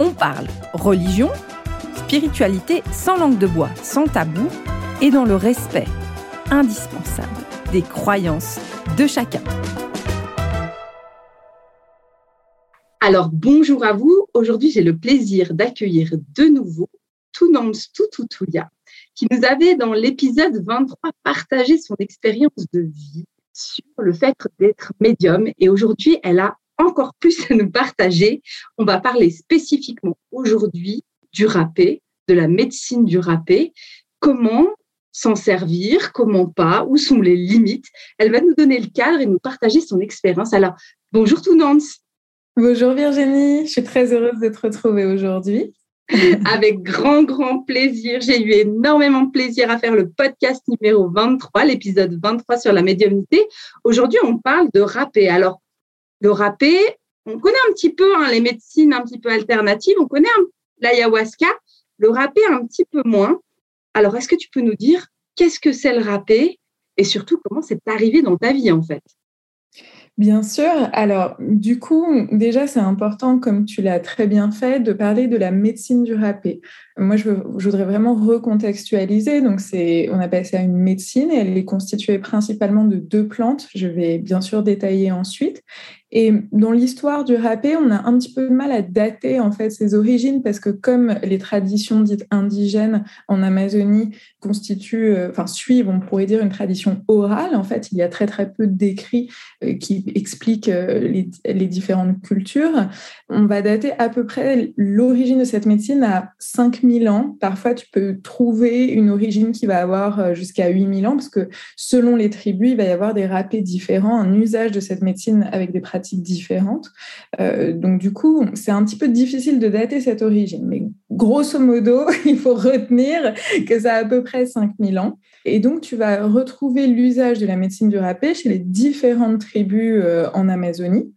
on parle religion, spiritualité sans langue de bois, sans tabou et dans le respect indispensable des croyances de chacun. Alors bonjour à vous. Aujourd'hui, j'ai le plaisir d'accueillir de nouveau Tounans Tututulia qui nous avait dans l'épisode 23 partagé son expérience de vie sur le fait d'être médium et aujourd'hui, elle a encore plus à nous partager. On va parler spécifiquement aujourd'hui du râpé, de la médecine du râpé, comment s'en servir, comment pas, où sont les limites. Elle va nous donner le cadre et nous partager son expérience. Alors, bonjour tout Nance. Bonjour Virginie, je suis très heureuse de te retrouver aujourd'hui. Avec grand, grand plaisir. J'ai eu énormément de plaisir à faire le podcast numéro 23, l'épisode 23 sur la médiumnité. Aujourd'hui, on parle de râpé. Alors, le râpé, on connaît un petit peu hein, les médecines un petit peu alternatives, on connaît l'ayahuasca, le râpé un petit peu moins. Alors, est-ce que tu peux nous dire qu'est-ce que c'est le râpé et surtout comment c'est arrivé dans ta vie en fait? Bien sûr. Alors, du coup, déjà, c'est important, comme tu l'as très bien fait, de parler de la médecine du râpé. Moi, je, voudrais vraiment recontextualiser. Donc, c'est, on appelle ça une médecine et elle est constituée principalement de deux plantes. Je vais bien sûr détailler ensuite. Et dans l'histoire du râpé, on a un petit peu de mal à dater en fait ses origines parce que comme les traditions dites indigènes en Amazonie constituent, euh, enfin suivent, on pourrait dire une tradition orale. En fait, il y a très très peu d'écrits euh, qui expliquent euh, les, différentes cultures. On va dater à peu près l'origine de cette médecine à 5000 ans. Parfois, tu peux trouver une origine qui va avoir jusqu'à 8000 ans parce que selon les tribus, il va y avoir des râpés différents, un usage de cette médecine avec des pratiques différentes. Euh, donc du coup, c'est un petit peu difficile de dater cette origine. Mais grosso modo, il faut retenir que ça a à peu près 5000 ans. Et donc, tu vas retrouver l'usage de la médecine du râpé chez les différentes tribus euh, en Amazonie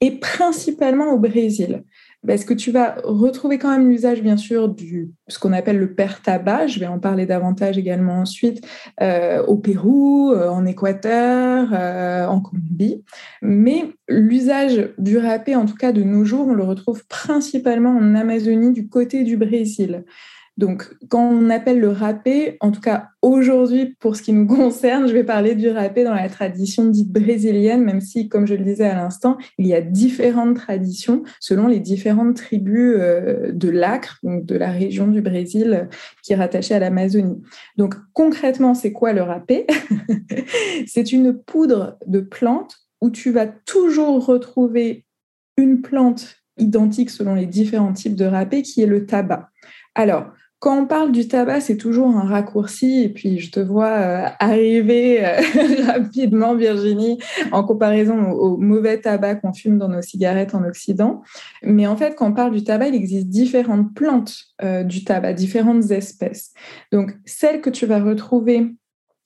et principalement au Brésil parce que tu vas retrouver quand même l'usage, bien sûr, du ce qu'on appelle le père tabac? Je vais en parler davantage également ensuite euh, au Pérou, euh, en Équateur, euh, en Colombie. Mais l'usage du râpé, en tout cas de nos jours, on le retrouve principalement en Amazonie, du côté du Brésil. Donc, quand on appelle le râpé, en tout cas aujourd'hui, pour ce qui nous concerne, je vais parler du râpé dans la tradition dite brésilienne, même si, comme je le disais à l'instant, il y a différentes traditions selon les différentes tribus euh, de l'Acre, donc de la région du Brésil qui est rattachée à l'Amazonie. Donc, concrètement, c'est quoi le râpé? C'est une poudre de plante où tu vas toujours retrouver une plante identique selon les différents types de râpé qui est le tabac. Alors, quand on parle du tabac, c'est toujours un raccourci. Et puis, je te vois euh, arriver euh, rapidement, Virginie, en comparaison au, mauvais tabac qu'on fume dans nos cigarettes en Occident. Mais en fait, quand on parle du tabac, il existe différentes plantes euh, du tabac, différentes espèces. Donc, celles que tu vas retrouver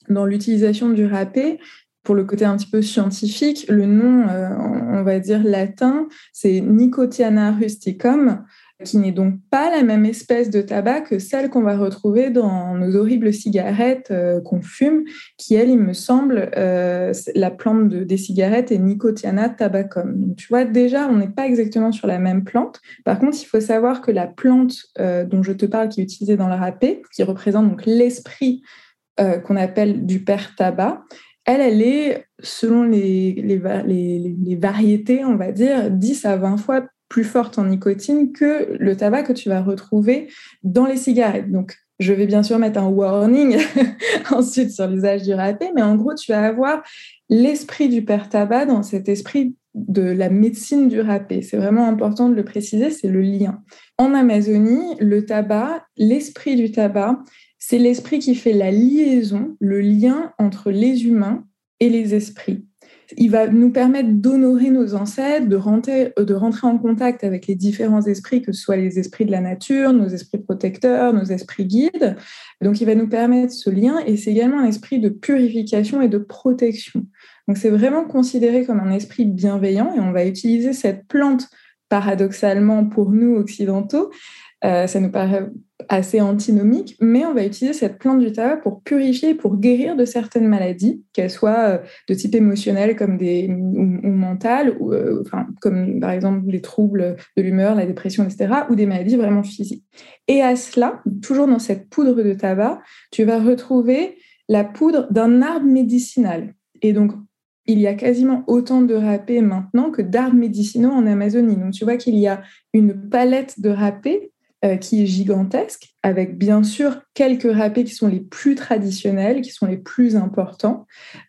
dans l'utilisation du râpé, pour le côté un petit peu scientifique, le nom, on va dire latin, c'est Nicotiana rusticum qui n'est donc pas la même espèce de tabac que celle qu'on va retrouver dans nos horribles cigarettes euh, qu'on fume, qui, elle, il me semble, euh, la plante des cigarettes est Nicotiana tabacum. Donc, tu vois, déjà, on n'est pas exactement sur la même plante. Par contre, il faut savoir que la plante euh, dont je te parle, qui est utilisée dans le râpé, qui représente donc l'esprit qu'on appelle du père tabac, elle, elle est, selon les, les, variétés, on va dire, 10 à 20 fois plus forte en nicotine que le tabac que tu vas retrouver dans les cigarettes. Donc, je vais bien sûr mettre un warning ensuite sur l'usage du râpé, mais en gros, tu vas avoir l'esprit du père tabac dans cet esprit de la médecine du râpé. C'est vraiment important de le préciser, c'est le lien. En Amazonie, le tabac, l'esprit du tabac, c'est l'esprit qui fait la liaison, le lien entre les humains et les esprits. Il va nous permettre d'honorer nos ancêtres, de rentrer, de rentrer en contact avec les différents esprits, que ce soit les esprits de la nature, nos esprits protecteurs, nos esprits guides. Donc, il va nous permettre ce lien et c'est également un esprit de purification et de protection. Donc, c'est vraiment considéré comme un esprit bienveillant et on va utiliser cette plante paradoxalement pour nous occidentaux. Euh, ça nous paraît assez antinomique, mais on va utiliser cette plante du tabac pour purifier, pour guérir de certaines maladies, qu'elles soient euh, de type émotionnel comme des, ou, mentales, ou, euh, enfin, comme par exemple les troubles de l'humeur, la dépression, etc., ou des maladies vraiment physiques. Et à cela, toujours dans cette poudre de tabac, tu vas retrouver la poudre d'un arbre médicinal. Et donc, il y a quasiment autant de râpés maintenant que d'arbres médicinaux en Amazonie. Donc, tu vois qu'il y a une palette de râpés euh, qui est gigantesque, avec bien sûr quelques râpés qui sont les plus traditionnels, qui sont les plus importants.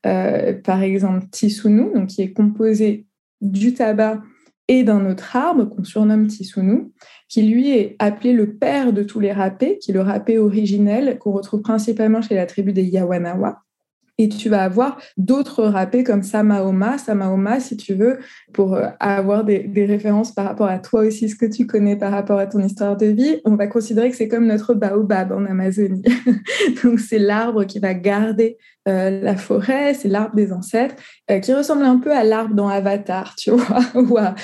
Euh, par exemple, Tisunu, donc qui est composé du tabac et d'un autre arbre qu'on surnomme Tisunu, qui lui est appelé le père de tous les râpés, qui est le râpé originel qu'on retrouve principalement chez la tribu des Yawanawa. Et tu vas avoir d'autres râpés comme Samaoma. Samaoma, si tu veux, pour euh, avoir des, des, références par rapport à toi aussi, ce que tu connais par rapport à ton histoire de vie, on va considérer que c'est comme notre baobab en Amazonie. Donc, c'est l'arbre qui va garder euh, la forêt, c'est l'arbre des ancêtres, euh, qui ressemble un peu à l'arbre dans Avatar, tu vois, ou à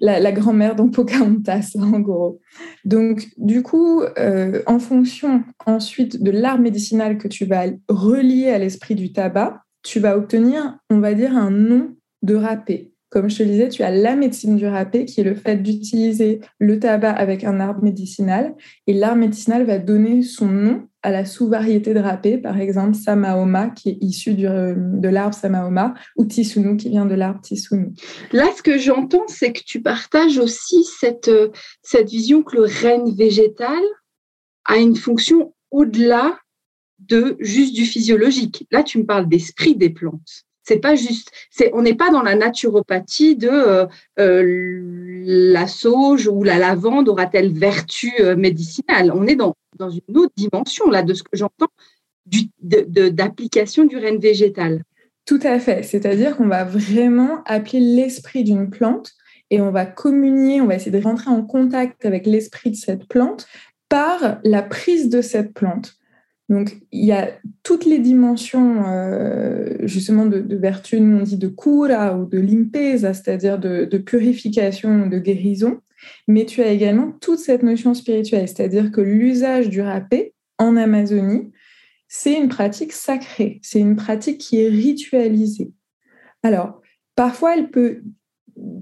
la, grand-mère dans Pocahontas, en gros. Donc, du coup, euh, en fonction ensuite de l'arbre médicinal que tu vas relier à l'esprit du tabac, tu vas obtenir, on va dire, un nom de râpé. Comme je te le disais, tu as la médecine du râpé, qui est le fait d'utiliser le tabac avec un arbre médicinal. Et l'arbre médicinal va donner son nom à la sous-variété de râpé, par exemple Samaoma, qui est issu de l'arbre Samaoma, ou Tisunu, qui vient de l'arbre Tisunu. Là, ce que j'entends, c'est que tu partages aussi cette, cette vision que le règne végétal a une fonction au-delà de juste du physiologique. Là, tu me parles d'esprit des plantes. C'est pas juste, on n'est pas dans la naturopathie de euh, euh, la sauge ou la lavande aura-t-elle vertu euh, médicinale? On est dans, dans une autre dimension là de ce que j'entends d'application du règne végétal. Tout à fait. C'est-à-dire qu'on va vraiment appeler l'esprit d'une plante et on va communier, on va essayer de rentrer en contact avec l'esprit de cette plante par la prise de cette plante. Donc, il y a toutes les dimensions, euh, justement, de, vertu, on dit de cura ou de limpeza, c'est-à-dire de, de, purification, de guérison. Mais tu as également toute cette notion spirituelle, c'est-à-dire que l'usage du râpé en Amazonie, c'est une pratique sacrée, c'est une pratique qui est ritualisée. Alors, parfois, elle peut,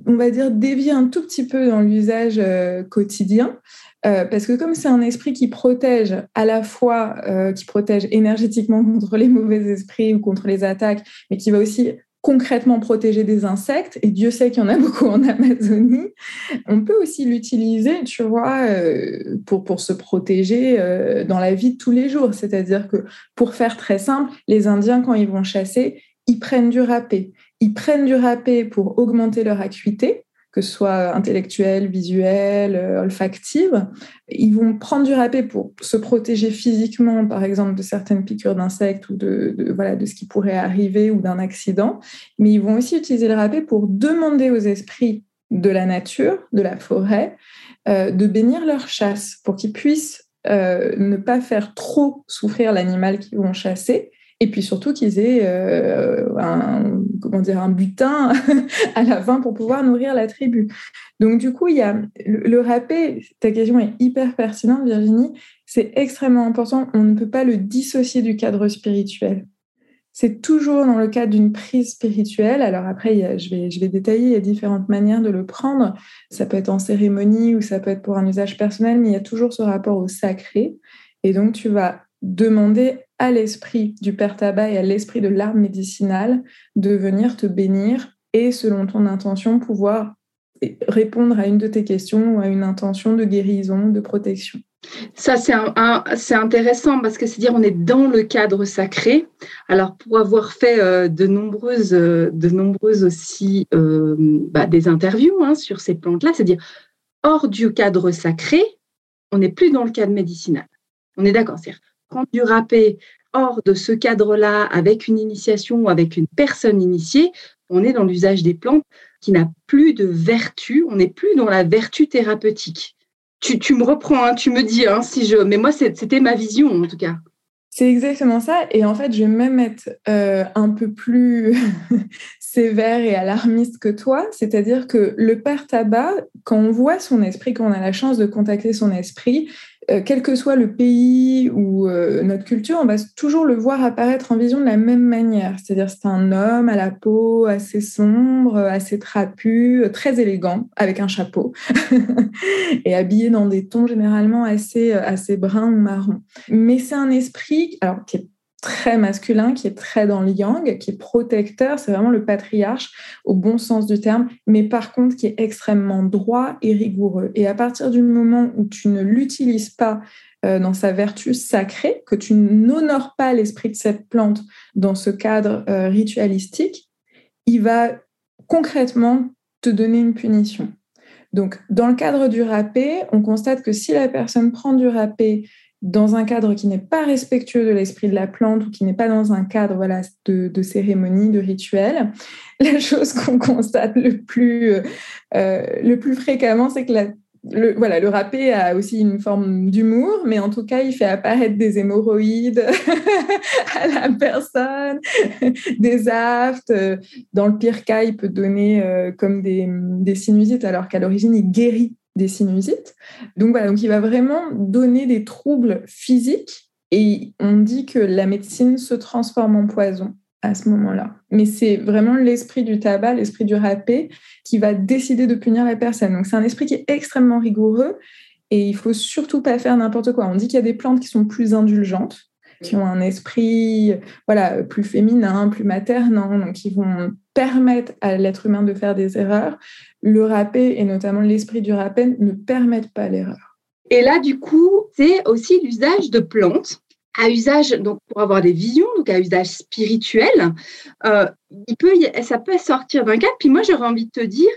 on va dire, dévier un tout petit peu dans l'usage euh, quotidien, euh, parce que comme c'est un esprit qui protège à la fois, euh, qui protège énergétiquement contre les mauvais esprits ou contre les attaques, mais qui va aussi concrètement protéger des insectes, et Dieu sait qu'il y en a beaucoup en Amazonie, on peut aussi l'utiliser, tu vois, pour, pour se protéger dans la vie de tous les jours. C'est-à-dire que, pour faire très simple, les Indiens, quand ils vont chasser, ils prennent du râpé. Ils prennent du râpé pour augmenter leur acuité, que ce soit intellectuelle, visuelle, euh, olfactive. Ils vont prendre du râpé pour se protéger physiquement, par exemple, de certaines piqûres d'insectes ou de, voilà, de ce qui pourrait arriver ou d'un accident. Mais ils vont aussi utiliser le râpé pour demander aux esprits de la nature, de la forêt, euh, de bénir leur chasse pour qu'ils puissent euh, ne pas faire trop souffrir l'animal qu'ils vont chasser et puis surtout qu'ils aient euh, un, comment dire, un butin à la fin pour pouvoir nourrir la tribu. Donc du coup, il y a le, râpé, ta question est hyper pertinente Virginie, c'est extrêmement important, on ne peut pas le dissocier du cadre spirituel. C'est toujours dans le cadre d'une prise spirituelle. Alors après, je, vais, je vais détailler, il y a différentes manières de le prendre. Ça peut être en cérémonie ou ça peut être pour un usage personnel, mais il y a toujours ce rapport au sacré. Et donc, tu vas demander à l'esprit du père tabac et à l'esprit de l'arbre médicinal de venir te bénir et selon ton intention pouvoir répondre à une de tes questions ou à une intention de guérison, de protection. Ça, c'est intéressant parce que c'est dire on est dans le cadre sacré. Alors, pour avoir fait euh, de nombreuses, euh, de nombreuses aussi euh, bah, des interviews hein, sur ces plantes-là, c'est dire hors du cadre sacré, on n'est plus dans le cadre médicinal. On est d'accord, c'est-à-dire du râpé hors de ce cadre-là, avec une initiation ou avec une personne initiée, on est dans l'usage des plantes qui n'a plus de vertu, on n'est plus dans la vertu thérapeutique. Tu, me reprends, hein, tu me dis hein, si je. Mais moi, c'était ma vision en tout cas. C'est exactement ça. Et en fait, je vais même être euh, un peu plus sévère et alarmiste que toi. C'est-à-dire que le père tabac, quand on voit son esprit, quand on a la chance de contacter son esprit, euh, quel que soit le pays ou euh, notre culture, on va toujours le voir apparaître en vision de la même manière. C'est-à-dire c'est un homme à la peau assez sombre, assez trapu, très élégant, avec un chapeau, et habillé dans des tons généralement assez, assez bruns ou marrons. Mais c'est un esprit alors, qui est très masculin, qui est très dans le yang, qui est protecteur, c'est vraiment le patriarche au bon sens du terme, mais par contre qui est extrêmement droit et rigoureux. Et à partir du moment où tu ne l'utilises pas euh, dans sa vertu sacrée, que tu n'honores pas l'esprit de cette plante dans ce cadre euh, ritualistique, il va concrètement te donner une punition. Donc, dans le cadre du râpé, on constate que si la personne prend du râpé dans un cadre qui n'est pas respectueux de l'esprit de la plante ou qui n'est pas dans un cadre voilà, de, cérémonie, de rituel, la chose qu'on constate le plus, euh, le plus fréquemment, c'est que le, voilà, le râpé a aussi une forme d'humour, mais en tout cas, il fait apparaître des hémorroïdes à la personne, des aftes. Dans le pire cas, il peut donner euh, comme des, des sinusites, alors qu'à l'origine, il guérit des sinusites. Donc voilà, donc il va vraiment donner des troubles physiques et on dit que la médecine se transforme en poison à ce moment-là. Mais c'est vraiment l'esprit du tabac, l'esprit du râpé qui va décider de punir la personne. Donc c'est un esprit qui est extrêmement rigoureux et il faut surtout pas faire n'importe quoi. On dit qu'il y a des plantes qui sont plus indulgentes, qui ont un esprit voilà plus féminin, plus maternant, donc qui vont permettre à l'être humain de faire des erreurs. Le râpé et notamment l'esprit du râpé ne permettent pas l'erreur. Et là, du coup, c'est aussi l'usage de plantes à usage, donc pour avoir des visions, donc à usage spirituel. Euh, il peut, ça peut sortir d'un cadre. Puis moi, j'aurais envie de te dire,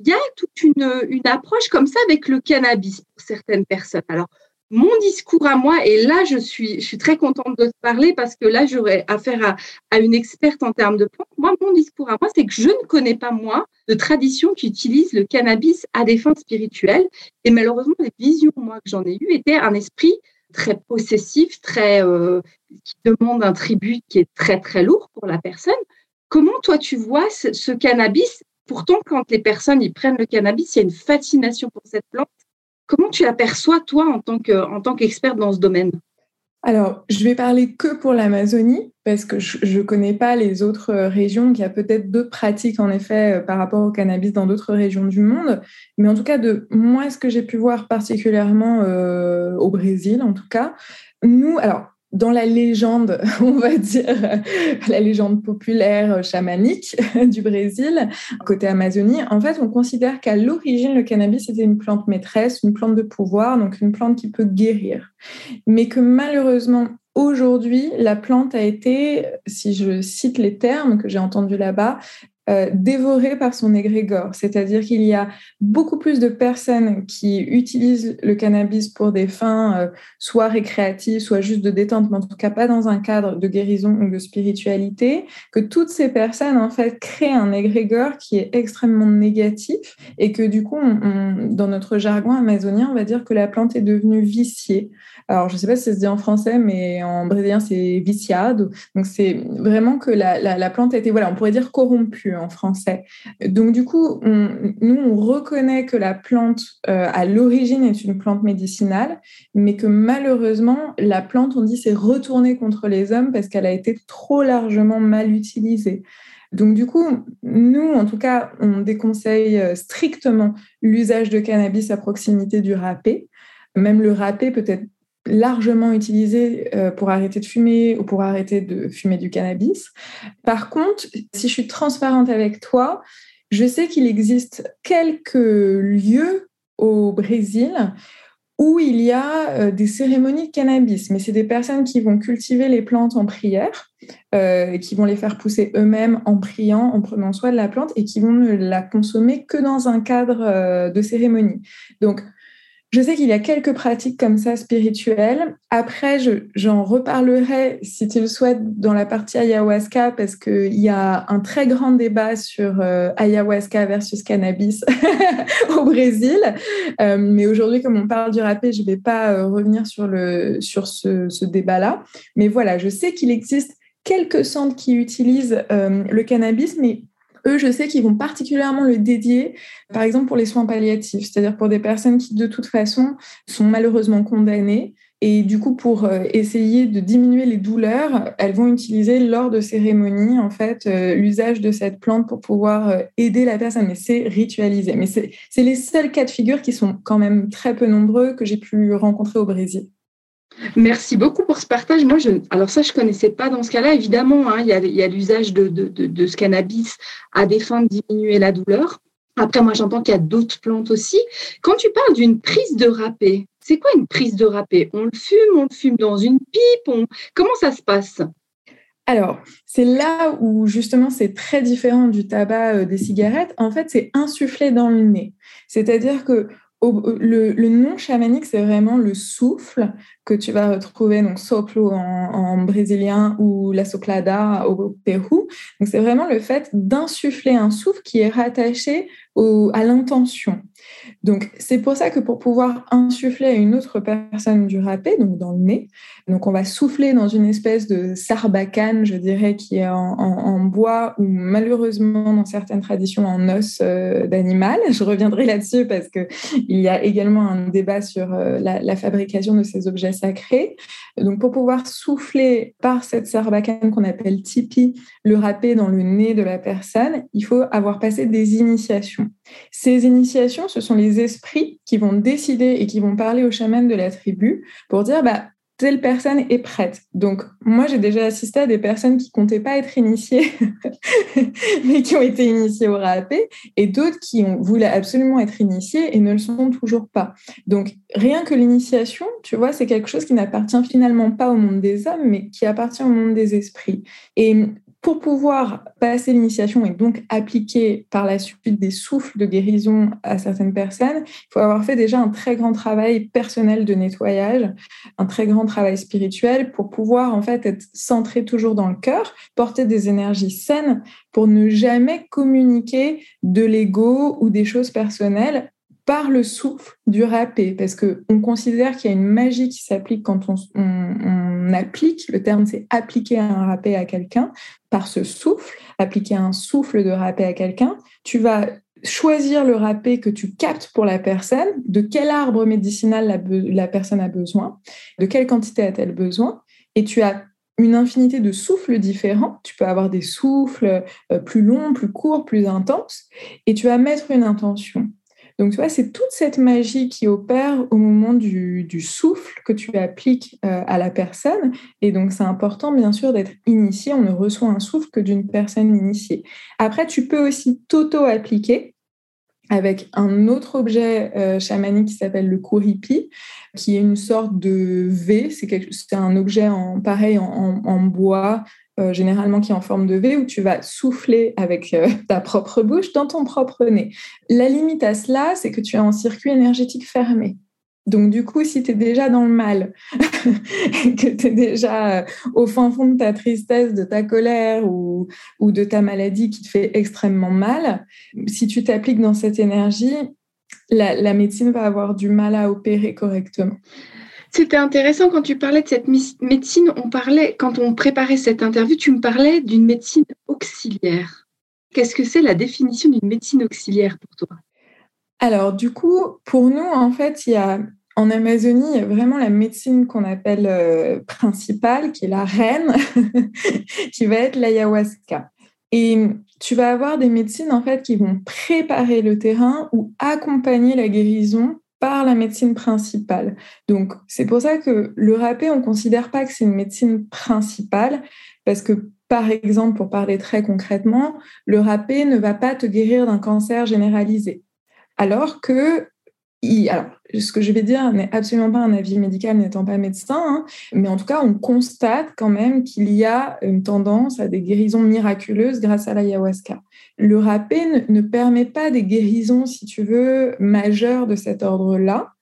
il y a toute une, une approche comme ça avec le cannabis pour certaines personnes. Alors, mon discours à moi, et là, je suis, je suis très contente de te parler parce que là, j'aurais affaire à, une experte en termes de plantes. Moi, mon discours à moi, c'est que je ne connais pas, moi, de tradition qui utilise le cannabis à des fins spirituelles. Et malheureusement, les visions, moi, que j'en ai eues étaient un esprit très possessif, très, euh, qui demande un tribut qui est très, très lourd pour la personne. Comment, toi, tu vois ce, ce cannabis? Pourtant, quand les personnes y prennent le cannabis, il y a une fascination pour cette plante Comment tu l'aperçois, toi, en tant, qu'experte dans ce domaine? Alors, je vais parler que pour l'Amazonie, parce que je ne connais pas les autres régions, Il y a peut-être d'autres pratiques, en effet, euh, par rapport au cannabis dans d'autres régions du monde. Mais en tout cas, de moi, ce que j'ai pu voir particulièrement euh, au Brésil, en tout cas, nous, alors, dans la légende, on va dire, la légende populaire chamanique du Brésil, côté Amazonie, en fait, on considère qu'à l'origine, le cannabis était une plante maîtresse, une plante de pouvoir, donc une plante qui peut guérir. Mais que malheureusement, aujourd'hui, la plante a été, si je cite les termes que j'ai entendus là-bas, euh, dévoré par son égrégore. C'est-à-dire qu'il y a beaucoup plus de personnes qui utilisent le cannabis pour des fins euh, soit récréatives, soit juste de détente, mais en tout cas pas dans un cadre de guérison ou de spiritualité, que toutes ces personnes, en fait, créent un égrégore qui est extrêmement négatif et que du coup, dans notre jargon amazonien, on va dire que la plante est devenue viciée. Alors, je ne sais pas si ça se dit en français, mais en brésilien, c'est viciado. Donc, c'est vraiment que la, la, plante a été, voilà, on pourrait dire corrompue français. Donc, du coup, nous, on reconnaît que la plante, euh, à l'origine, est une plante médicinale, mais que malheureusement, la plante, on dit, s'est retournée contre les hommes parce qu'elle a été trop largement mal utilisée. Donc du coup, nous, en tout cas, on déconseille euh, strictement l'usage de cannabis à proximité du râpé. Même le râpé peut être largement utilisé euh, pour arrêter de fumer ou pour arrêter de fumer du cannabis. Par contre, si je suis transparente avec toi, je sais qu'il existe quelques lieux au Brésil où il y a euh, des cérémonies de cannabis, mais c'est des personnes qui vont cultiver les plantes en prière, euh, qui vont les faire pousser eux-mêmes en priant, en prenant soin de la plante et qui vont ne la consommer que dans un cadre de cérémonie. Donc, je sais qu'il y a quelques pratiques comme ça spirituelles. Après, j'en reparlerai, si tu le souhaites, dans la partie ayahuasca, parce qu'il y a un très grand débat sur euh, ayahuasca versus cannabis au Brésil. Euh, mais aujourd'hui, comme on parle du râpé, je ne vais pas euh, revenir sur, le, sur ce, ce débat-là. Mais voilà, je sais qu'il existe quelques centres qui utilisent le cannabis, mais eux, je sais qu'ils vont particulièrement le dédier, par exemple, pour les soins palliatifs, c'est-à-dire pour des personnes qui, de toute façon, sont malheureusement condamnées. Et du coup, pour euh, essayer de diminuer les douleurs, elles vont utiliser lors de cérémonies, en fait, euh, l'usage de cette plante pour pouvoir euh, aider la personne. Mais c'est ritualisé. Mais c'est les seuls cas de figure qui sont quand même très peu nombreux que j'ai pu rencontrer au Brésil. Merci beaucoup pour ce partage. Moi, je, alors ça, je connaissais pas dans ce cas-là. Évidemment, hein, il y a, l'usage de, de, ce cannabis à des fins de diminuer la douleur. Après, moi, j'entends qu'il y a d'autres plantes aussi. Quand tu parles d'une prise de râpé, c'est quoi une prise de râpé? On le fume, on le fume dans une pipe. Comment ça se passe? Alors, c'est là où justement c'est très différent du tabac euh, des cigarettes. En fait, c'est insufflé dans le nez. C'est-à-dire que le, nom chamanique, c'est vraiment le souffle que tu vas retrouver, donc soplo en, brésilien ou la soplada au Pérou. Donc, c'est vraiment le fait d'insuffler un souffle qui est rattaché à l'intention. Donc, c'est pour ça que pour pouvoir insuffler à une autre personne du râpé, donc dans le nez, donc on va souffler dans une espèce de sarbacane, je dirais, qui est en, bois ou malheureusement dans certaines traditions en os euh, d'animal. Je reviendrai là-dessus parce qu'il y a également un débat sur euh, la, la, fabrication de ces objets sacrés. Donc, pour pouvoir souffler par cette sarbacane qu'on appelle tipi, le râpé dans le nez de la personne, il faut avoir passé des initiations. Ces initiations, ce sont les esprits qui vont décider et qui vont parler aux chamans de la tribu pour dire bah, telle personne est prête. Donc, moi, j'ai déjà assisté à des personnes qui comptaient pas être initiées, mais qui ont été initiées au RAP, et d'autres qui ont voulu absolument être initiées et ne le sont toujours pas. Donc, rien que l'initiation, tu vois, c'est quelque chose qui n'appartient finalement pas au monde des hommes, mais qui appartient au monde des esprits. Et pour pouvoir passer l'initiation et donc appliquer par la suite des souffles de guérison à certaines personnes, il faut avoir fait déjà un très grand travail personnel de nettoyage, un très grand travail spirituel pour pouvoir en fait être centré toujours dans le cœur, porter des énergies saines pour ne jamais communiquer de l'ego ou des choses personnelles par le souffle du râpé, parce qu'on considère qu'il y a une magie qui s'applique quand on, applique, le terme c'est appliquer un râpé à quelqu'un, par ce souffle, appliquer un souffle de râpé à quelqu'un, tu vas choisir le râpé que tu captes pour la personne, de quel arbre médicinal la, la personne a besoin, de quelle quantité a-t-elle besoin, et tu as une infinité de souffles différents. Tu peux avoir des souffles euh, plus longs, plus courts, plus intenses, et tu vas mettre une intention. Donc, tu vois, c'est toute cette magie qui opère au moment du, souffle que tu appliques euh, à la personne. Et donc, c'est important, bien sûr, d'être initié. On ne reçoit un souffle que d'une personne initiée. Après, tu peux aussi t'auto-appliquer avec un autre objet euh, chamanique qui s'appelle le kuripi, qui est une sorte de V. C'est un objet en, pareil en bois euh, généralement qui est en forme de V, où tu vas souffler avec euh, ta propre bouche dans ton propre nez. La limite à cela, c'est que tu as un circuit énergétique fermé. Donc du coup, si tu es déjà dans le mal, que tu es déjà euh, au fin fond de ta tristesse, de ta colère ou de ta maladie qui te fait extrêmement mal, si tu t'appliques dans cette énergie, la médecine va avoir du mal à opérer correctement. C'était intéressant quand tu parlais de cette médecine. On parlait, quand on préparait cette interview, tu me parlais d'une médecine auxiliaire. Qu'est-ce que c'est la définition d'une médecine auxiliaire pour toi? Alors, du coup, pour nous, en fait, il y a en Amazonie, il y a vraiment la médecine qu'on appelle euh, principale, qui est la reine, qui va être l'ayahuasca. Et tu vas avoir des médecines en fait qui vont préparer le terrain ou accompagner la guérison par la médecine principale. Donc, c'est pour ça que le râpé, on ne considère pas que c'est une médecine principale, parce que, par exemple, pour parler très concrètement, le râpé ne va pas te guérir d'un cancer généralisé. Alors que, alors, ce que je vais dire n'est absolument pas un avis médical n'étant pas médecin, hein, mais en tout cas, on constate quand même qu'il y a une tendance à des guérisons miraculeuses grâce à l'ayahuasca le râpé ne, permet pas des guérisons, si tu veux, majeures de cet ordre-là.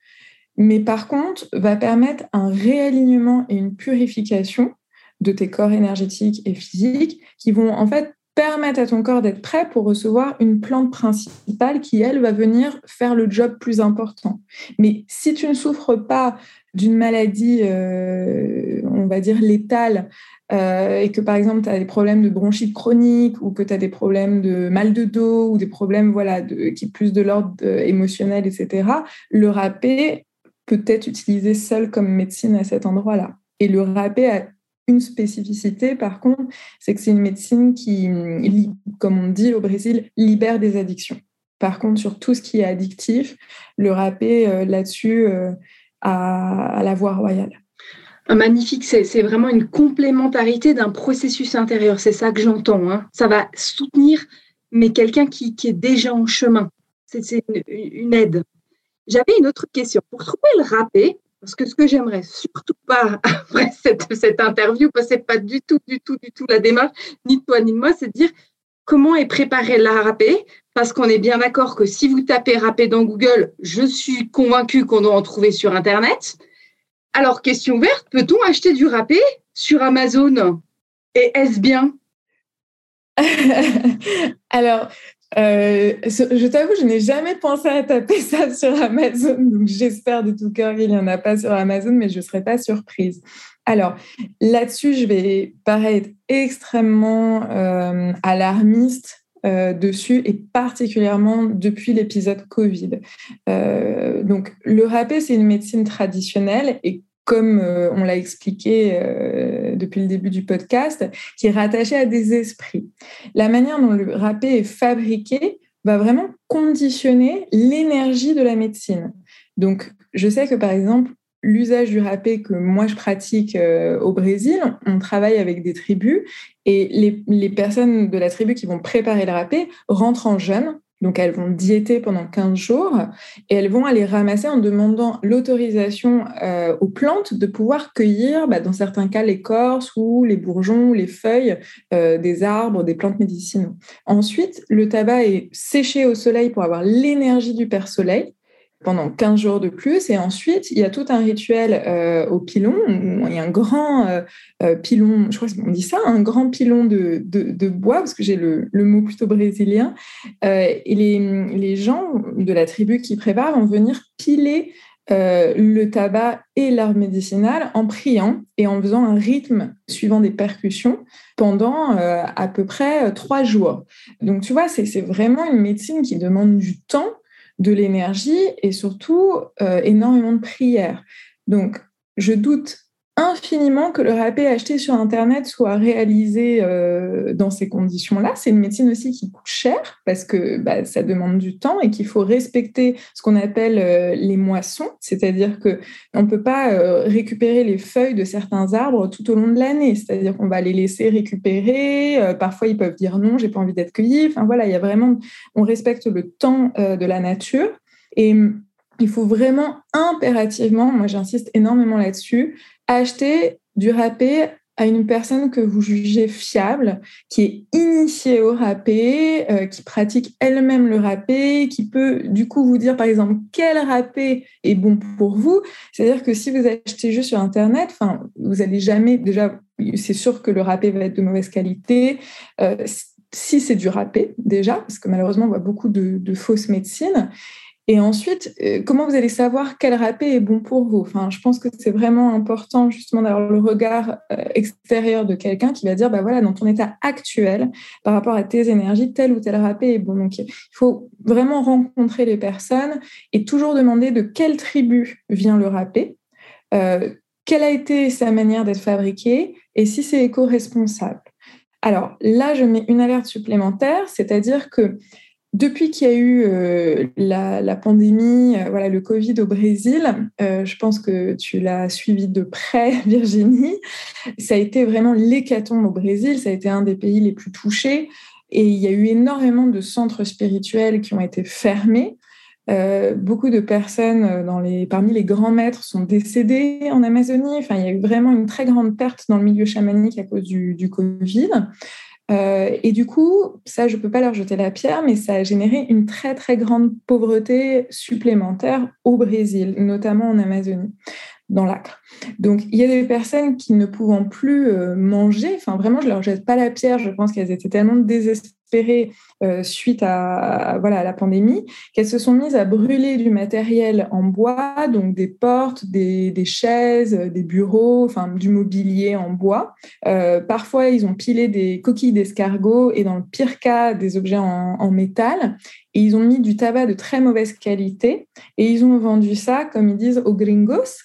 mais par contre va permettre un réalignement et une purification de tes corps énergétiques et physiques qui vont en fait permettre à ton corps d'être prêt pour recevoir une plante principale qui, elle, va venir faire le job plus important. Mais si tu ne souffres pas d'une maladie, euh, on va dire, létale, euh, et que par exemple tu as des problèmes de bronchite chronique ou que tu as des problèmes de mal de dos ou des problèmes voilà, de, qui plus de l'ordre euh, émotionnel, etc., le râpé peut être utilisé seul comme médecine à cet endroit-là. Et le râpé a une spécificité, par contre, c'est que c'est une médecine qui, comme on dit au Brésil, libère des addictions. Par contre, sur tout ce qui est addictif, le râpé euh, là-dessus euh, a, la voie royale. Ah, magnifique, c'est vraiment une complémentarité d'un processus intérieur. C'est ça que j'entends. Hein. Ça va soutenir, mais quelqu'un qui, est déjà en chemin. C'est une, une, aide. J'avais une autre question. Pour trouver le râpé, parce que ce que j'aimerais surtout pas après cette, interview, parce que c'est pas du tout, du tout, du tout la démarche, ni de toi ni de moi, c'est de dire comment est préparé la râpé, parce qu'on est bien d'accord que si vous tapez râpé dans Google, je suis convaincue qu'on doit en trouver sur Internet. Alors, question ouverte, peut-on acheter du râpé sur Amazon? Et est-ce bien? Alors, euh, je t'avoue, je n'ai jamais pensé à taper ça sur Amazon, j'espère de tout cœur qu'il n'y en a pas sur Amazon, mais je ne serais pas surprise. Alors, là-dessus, je vais paraître extrêmement euh, alarmiste euh, dessus, et particulièrement depuis l'épisode Covid. donc, le râpé, c'est une médecine traditionnelle, et comme euh, on l'a expliqué euh, depuis le début du podcast, qui est rattaché à des esprits. La manière dont le râpé est fabriqué va vraiment conditionner l'énergie de la médecine. Donc, je sais que par exemple, l'usage du râpé que moi je pratique euh, au Brésil, on travaille avec des tribus et les, les, personnes de la tribu qui vont préparer le râpé rentrent en jeûne donc, elles vont diéter pendant 15 jours et elles vont aller ramasser en demandant l'autorisation euh, aux plantes de pouvoir cueillir, bah, dans certains cas, l'écorce ou les bourgeons ou les feuilles euh, des arbres, des plantes médicinaux. Ensuite, le tabac est séché au soleil pour avoir l'énergie du père soleil pendant 15 jours de plus. Et ensuite, il y a tout un rituel euh, au pilon. il y a un grand euh, euh, pilon, je crois qu'on dit ça, un grand pilon de, bois, parce que j'ai le, mot plutôt brésilien. et les, gens de la tribu qui préparent vont venir piler le tabac et l'arbre médicinal en priant et en faisant un rythme suivant des percussions pendant à peu près trois jours. Donc, tu vois, c'est vraiment une médecine qui demande du temps de l'énergie et surtout euh, énormément de prières. Donc, je doute infiniment que le râpé acheté sur Internet soit réalisé euh, dans ces conditions-là. C'est une médecine aussi qui coûte cher parce que bah, ça demande du temps et qu'il faut respecter ce qu'on appelle euh, les moissons, c'est-à-dire que on ne peut pas euh, récupérer les feuilles de certains arbres tout au long de l'année, c'est-à-dire qu'on va les laisser récupérer. parfois, ils peuvent dire non, j'ai pas envie d'être cueilli. Enfin voilà, il y a vraiment, on respecte le temps de la nature et il faut vraiment impérativement, moi j'insiste énormément là-dessus, acheter du râpé à une personne que vous jugez fiable, qui est initiée au râpé, euh, qui pratique elle-même le râpé, qui peut du coup vous dire par exemple quel râpé est bon pour vous. C'est-à-dire que si vous achetez juste sur Internet, vous allez jamais, déjà, c'est sûr que le râpé va être de mauvaise qualité. Euh, si c'est du râpé, déjà, parce que malheureusement, on voit beaucoup de fausses médecines. Et ensuite, euh, comment vous allez savoir quel râpé est bon pour vous? Enfin, Je pense que c'est vraiment important justement d'avoir le regard euh, extérieur de quelqu'un qui va dire, bah voilà, dans ton état actuel, par rapport à tes énergies, tel ou tel râpé est bon. Donc, il faut vraiment rencontrer les personnes et toujours demander de quelle tribu vient le râpé, euh, quelle a été sa manière d'être fabriqué et si c'est éco-responsable. Alors là, je mets une alerte supplémentaire, c'est-à-dire que depuis qu'il y a eu euh, la, pandémie, euh, voilà, le Covid au Brésil, euh, je pense que tu l'as suivi de près, Virginie. Ça a été vraiment l'hécatombe au Brésil. Ça a été un des pays les plus touchés. Et il y a eu énormément de centres spirituels qui ont été fermés. beaucoup de personnes parmi les grands maîtres sont décédés en Amazonie. Enfin, il y a eu vraiment une très grande perte dans le milieu chamanique à cause du Covid. Et du coup, ça, je ne peux pas leur jeter la pierre, mais ça a généré une très, très grande pauvreté supplémentaire au Brésil, notamment en Amazonie dans l'acre. Donc, il y a des personnes qui ne pouvant plus manger, enfin vraiment, je leur jette pas la pierre, je pense qu'elles étaient tellement désespérées euh, suite à, voilà, la pandémie, qu'elles se sont mises à brûler du matériel en bois, donc des portes, des, chaises, des bureaux, du mobilier en bois. Euh, parfois, ils ont pilé des coquilles d'escargot et dans le pire cas, des objets en métal. Et ils ont mis du tabac de très mauvaise qualité et ils ont vendu ça, comme ils disent, aux gringos,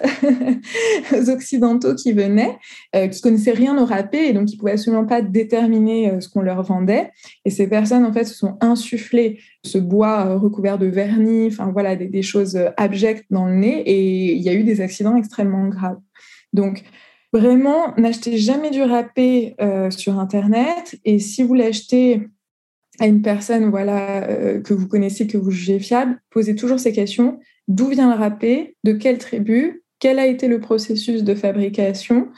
aux occidentaux qui venaient, euh, qui connaissaient rien au râpé et donc qui pouvaient absolument pas déterminer euh, ce qu'on leur vendait. Et ces personnes, en fait, se sont insufflées ce bois euh, recouvert de vernis, enfin voilà, des, des, choses abjectes dans le nez et il y a eu des accidents extrêmement graves. Donc, Vraiment, n'achetez jamais du râpé sur Internet. Et si vous l'achetez à une personne voilà, euh, que vous connaissez, que vous jugez fiable, posez toujours ces questions. D'où vient le râpé? De quelle tribu? Quel a été le processus de fabrication?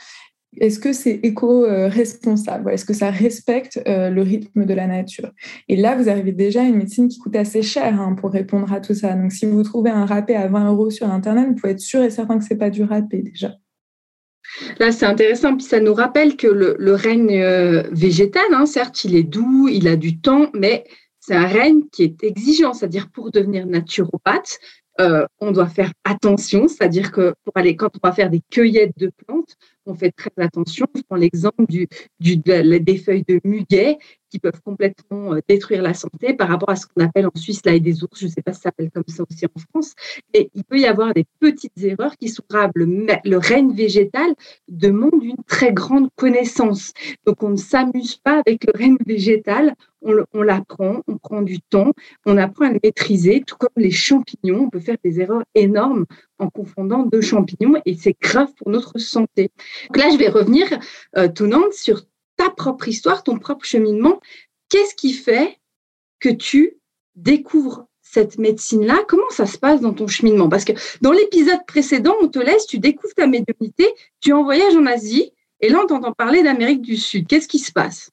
Est-ce que c'est éco-responsable? Est-ce que ça respecte euh, le rythme de la nature? Et là, vous arrivez déjà à une médecine qui coûte assez cher hein, pour répondre à tout ça. Donc, si vous trouvez un râpé à 20 euros sur Internet, vous pouvez être sûr et certain que ce n'est pas du râpé déjà. Là, c'est intéressant, puis ça nous rappelle que le, règne euh, végétal, hein, certes, il est doux, il a du temps, mais c'est un règne qui est exigeant, c'est-à-dire pour devenir naturopathe, euh, on doit faire attention, c'est-à-dire que pour aller, quand on va faire des cueillettes de plantes, on fait très attention. Je prends l'exemple du, des feuilles de muguet qui peuvent complètement euh, détruire la santé par rapport à ce qu'on appelle en Suisse l'ail des ours. Je ne sais pas si ça s'appelle comme ça aussi en France. Et il peut y avoir des petites erreurs qui sont graves. Le, règne végétal demande une très grande connaissance. Donc on ne s'amuse pas avec le règne végétal. On, l'apprend, on prend du temps, on apprend à le maîtriser, tout comme les champignons. On peut faire des erreurs énormes en confondant deux champignons et c'est grave pour notre santé. Donc là, je vais revenir, euh, sur propre histoire, ton propre cheminement. Qu'est-ce qui fait que tu découvres cette médecine-là? Comment ça se passe dans ton cheminement? Parce que dans l'épisode précédent, on te laisse, tu découvres ta médiumnité, tu es en voyage en Asie, et là, on t'entend parler d'Amérique du Sud. Qu'est-ce qui se passe?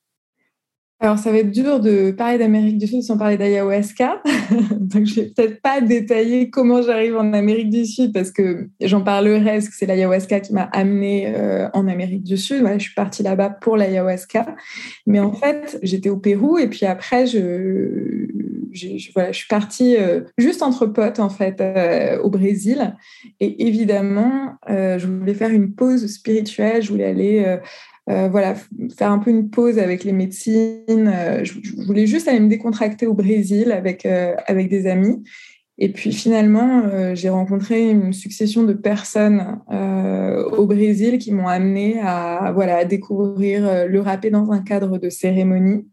Alors, ça va être dur de parler d'Amérique du Sud sans parler d'ayahuasca. Donc, je vais peut-être pas détailler comment j'arrive en Amérique du Sud parce que j'en parlerai, parce que c'est l'ayahuasca qui m'a amenée euh, en Amérique du Sud. je suis partie là-bas pour l'ayahuasca. Mais en fait, j'étais au Pérou et puis après, je, je, voilà, je suis partie euh, juste entre potes, en fait, euh, au Brésil. Et évidemment, je voulais faire une pause spirituelle. Je voulais aller euh, voilà, faire un peu une pause avec les médecines. Euh, je, voulais juste aller me décontracter au Brésil avec, euh, avec des amis. Et puis finalement, j'ai rencontré une succession de personnes au Brésil qui m'ont amené à, voilà, à découvrir le râpé dans un cadre de cérémonie.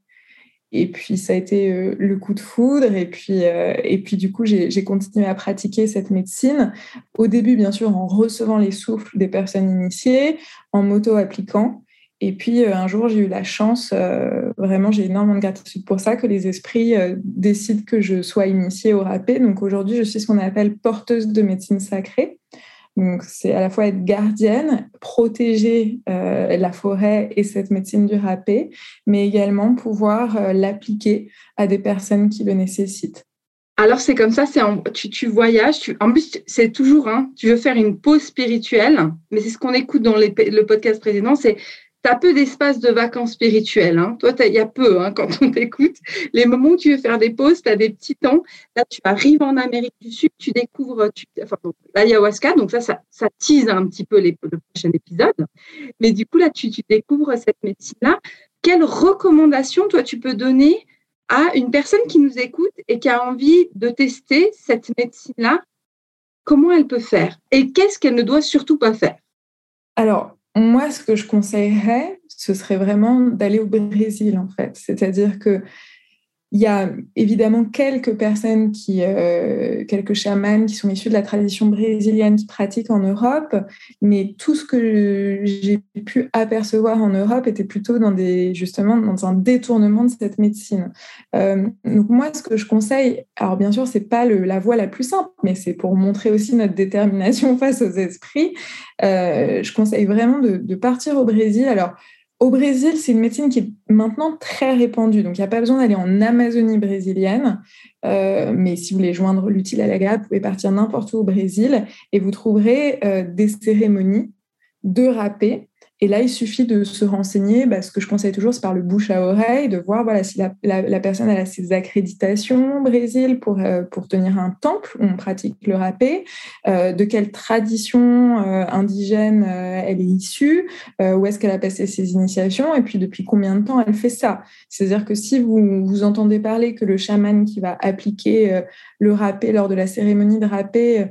Et puis, ça a été le coup de foudre. Et puis, et puis du coup, j'ai continué à pratiquer cette médecine. Au début, bien sûr, en recevant les souffles des personnes initiées, en m'auto-appliquant. Et puis euh, un jour, j'ai eu la chance, euh, vraiment, j'ai énormément de gratitude pour ça, que les esprits euh, décident que je sois initiée au râpé. Donc aujourd'hui, je suis ce qu'on appelle porteuse de médecine sacrée. Donc c'est à la fois être gardienne, protéger la forêt et cette médecine du râpé, mais également pouvoir l'appliquer à des personnes qui le nécessitent. Alors c'est comme ça, c'est tu, tu, voyages, tu, en plus c'est toujours, hein, tu veux faire une pause spirituelle, mais c'est ce qu'on écoute dans le podcast précédent, c'est tu as peu d'espace de vacances spirituelles. Hein. Toi, il y a peu hein, quand on t'écoute. Les moments où tu veux faire des pauses, tu as des petits temps. Là, tu arrives en Amérique du Sud, tu découvres l'ayahuasca. Donc ça, ça, ça, tease un petit peu le prochain épisode. Mais du coup, là, tu, tu découvres cette médecine-là. Quelles recommandations, toi, tu peux donner à une personne qui nous écoute et qui a envie de tester cette médecine-là? Comment elle peut faire? Et qu'est-ce qu'elle ne doit surtout pas faire? Alors, moi, ce que je conseillerais, ce serait vraiment d'aller au Brésil, en fait. C'est-à-dire que il y a évidemment quelques personnes qui, euh, quelques chamans qui sont issus de la tradition brésilienne qui pratiquent en Europe, mais tout ce que j'ai pu apercevoir en Europe était plutôt dans des, justement, dans un détournement de cette médecine. Euh, donc moi, ce que je conseille, alors bien sûr, c'est pas la voie la plus simple, mais c'est pour montrer aussi notre détermination face aux esprits. Euh, je conseille vraiment de, de partir au Brésil. Alors Au Brésil, c'est une médecine qui est maintenant très répandue. Donc, il n'y a pas besoin d'aller en Amazonie brésilienne. Euh, mais si vous voulez joindre l'utile à l'agréable, vous pouvez partir n'importe où au Brésil et vous trouverez euh, des cérémonies de râpé et là, il suffit de se renseigner. Bah, ce que je conseille toujours, c'est par le bouche à oreille, de voir voilà, si la, personne a ses accréditations au Brésil pour, euh, pour tenir un temple où on pratique le rapé, euh, de quelle tradition euh, indigène elle est issue, où est-ce qu'elle a passé ses initiations, et puis depuis combien de temps elle fait ça. C'est-à-dire que si vous, vous entendez parler que le chaman qui va appliquer le rapé lors de la cérémonie de rapé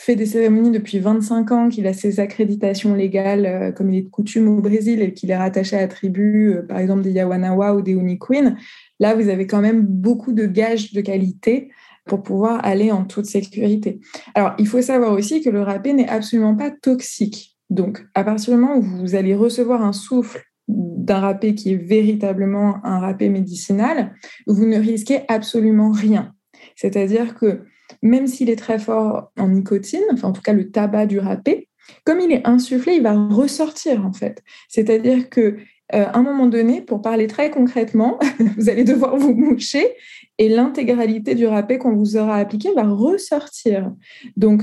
fait des cérémonies depuis 25 ans, qu'il a ses accréditations légales euh, comme il est de coutume au Brésil et qu'il est rattaché à la tribu, euh, par exemple des Yawanawa ou des Uniquin, là, vous avez quand même beaucoup de gages de qualité pour pouvoir aller en toute sécurité. Alors, il faut savoir aussi que le râpé n'est absolument pas toxique. Donc, à partir du moment où vous allez recevoir un souffle d'un râpé qui est véritablement un râpé médicinal, vous ne risquez absolument rien. C'est-à-dire que même s'il est très fort en nicotine, enfin en tout cas le tabac du râpé, comme il est insufflé, il va ressortir en fait. C'est-à-dire que euh, un moment donné, pour parler très concrètement, vous allez devoir vous moucher et l'intégralité du râpé qu'on vous aura appliqué va ressortir. Donc